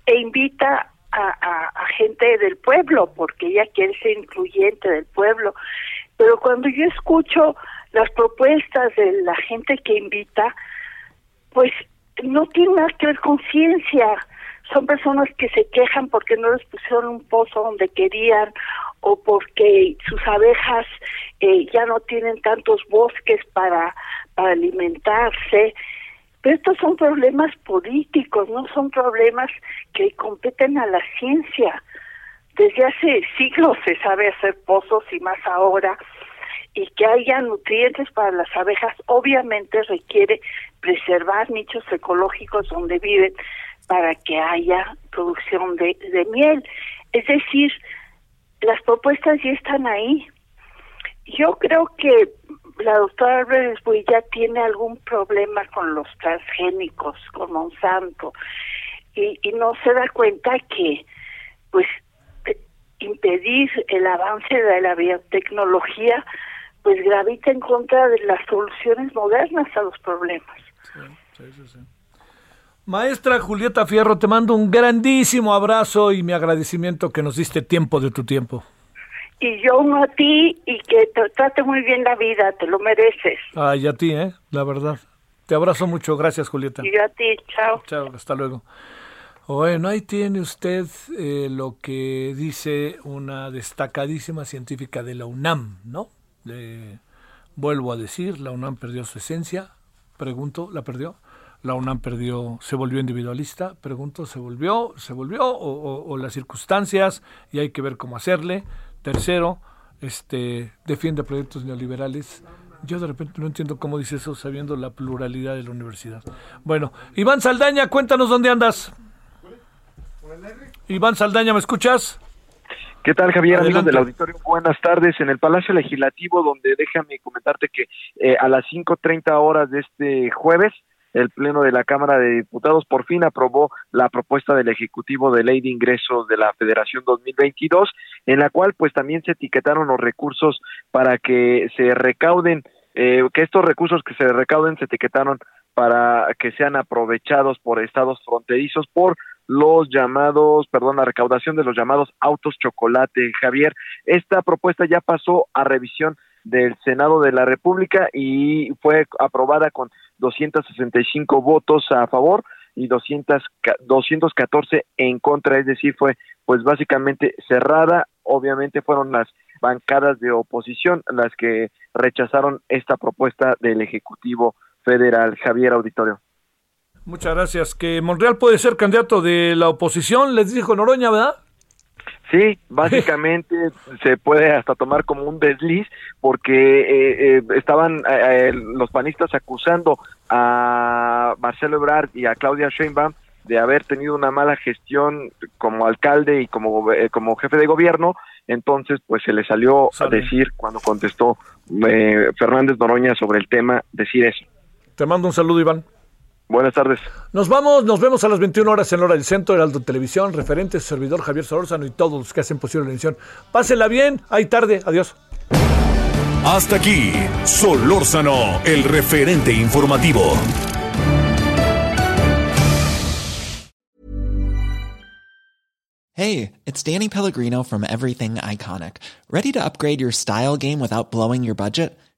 e invita a, a, gente del pueblo porque ella quiere ser incluyente del pueblo pero cuando yo escucho las propuestas de la gente que invita pues no tiene nada que ver con ciencia son personas que se quejan porque no les pusieron un pozo donde querían o porque sus abejas eh, ya no tienen tantos bosques para para alimentarse pero estos son problemas políticos, no son problemas que competen a la ciencia. Desde hace siglos se sabe hacer pozos y más ahora, y que haya nutrientes para las abejas obviamente requiere preservar nichos ecológicos donde viven para que haya producción de, de miel. Es decir, las propuestas ya están ahí. Yo creo que la doctora Álvarez ya tiene algún problema con los transgénicos, con Monsanto, y, y no se da cuenta que, pues, impedir el avance de la biotecnología, pues gravita en contra de las soluciones modernas a los problemas. Maestra Julieta Fierro, te mando un grandísimo abrazo y mi agradecimiento que nos diste tiempo de tu tiempo y yo uno a ti y que te trate muy bien la vida, te lo mereces. Ay, a ti, ¿eh? La verdad. Te abrazo mucho, gracias Julieta. Y yo a ti, chao. Chao, hasta luego. Bueno, ahí tiene usted eh, lo que dice una destacadísima científica de la UNAM, ¿no? Vuelvo a decir, la UNAM perdió su esencia, pregunto, ¿la perdió? La UNAM perdió, se volvió individualista, pregunto, ¿se volvió? ¿Se volvió? o las circunstancias? Y hay que ver cómo hacerle Tercero, este, defiende proyectos neoliberales. Yo de repente no entiendo cómo dice eso sabiendo la pluralidad de la universidad. Bueno, Iván Saldaña, cuéntanos dónde andas. Iván Saldaña, ¿me escuchas? ¿Qué tal, Javier, amigos del auditorio? Buenas tardes. En el Palacio Legislativo, donde déjame comentarte que eh, a las 5.30 horas de este jueves el Pleno de la Cámara de Diputados por fin aprobó la propuesta del Ejecutivo de Ley de Ingresos de la Federación 2022, en la cual pues también se etiquetaron los recursos para que se recauden, eh, que estos recursos que se recauden se etiquetaron para que sean aprovechados por estados fronterizos por los llamados, perdón, la recaudación de los llamados autos chocolate. Javier, esta propuesta ya pasó a revisión del Senado de la República y fue aprobada con 265 votos a favor y 200, 214 en contra, es decir, fue pues básicamente cerrada. Obviamente fueron las bancadas de oposición las que rechazaron esta propuesta del Ejecutivo Federal. Javier Auditorio. Muchas gracias. Que Monreal puede ser candidato de la oposición, les dijo Noroña, ¿verdad? Sí, básicamente (laughs) se puede hasta tomar como un desliz porque eh, eh, estaban eh, los panistas acusando a Marcelo Ebrard y a Claudia Sheinbaum de haber tenido una mala gestión como alcalde y como, como jefe de gobierno, entonces pues se le salió a decir cuando contestó Fernández Noroña sobre el tema, decir eso. Te mando un saludo, Iván. Buenas tardes. Nos vamos, nos vemos a las 21 horas en hora del centro, Heraldo Televisión, referente, servidor Javier Solórzano y todos los que hacen posible la emisión. Pásenla bien, hay tarde, adiós. Hasta aquí, Solórzano, el referente informativo. Hey, it's Danny Pellegrino from Everything Iconic. ¿Ready to upgrade your style game without blowing your budget?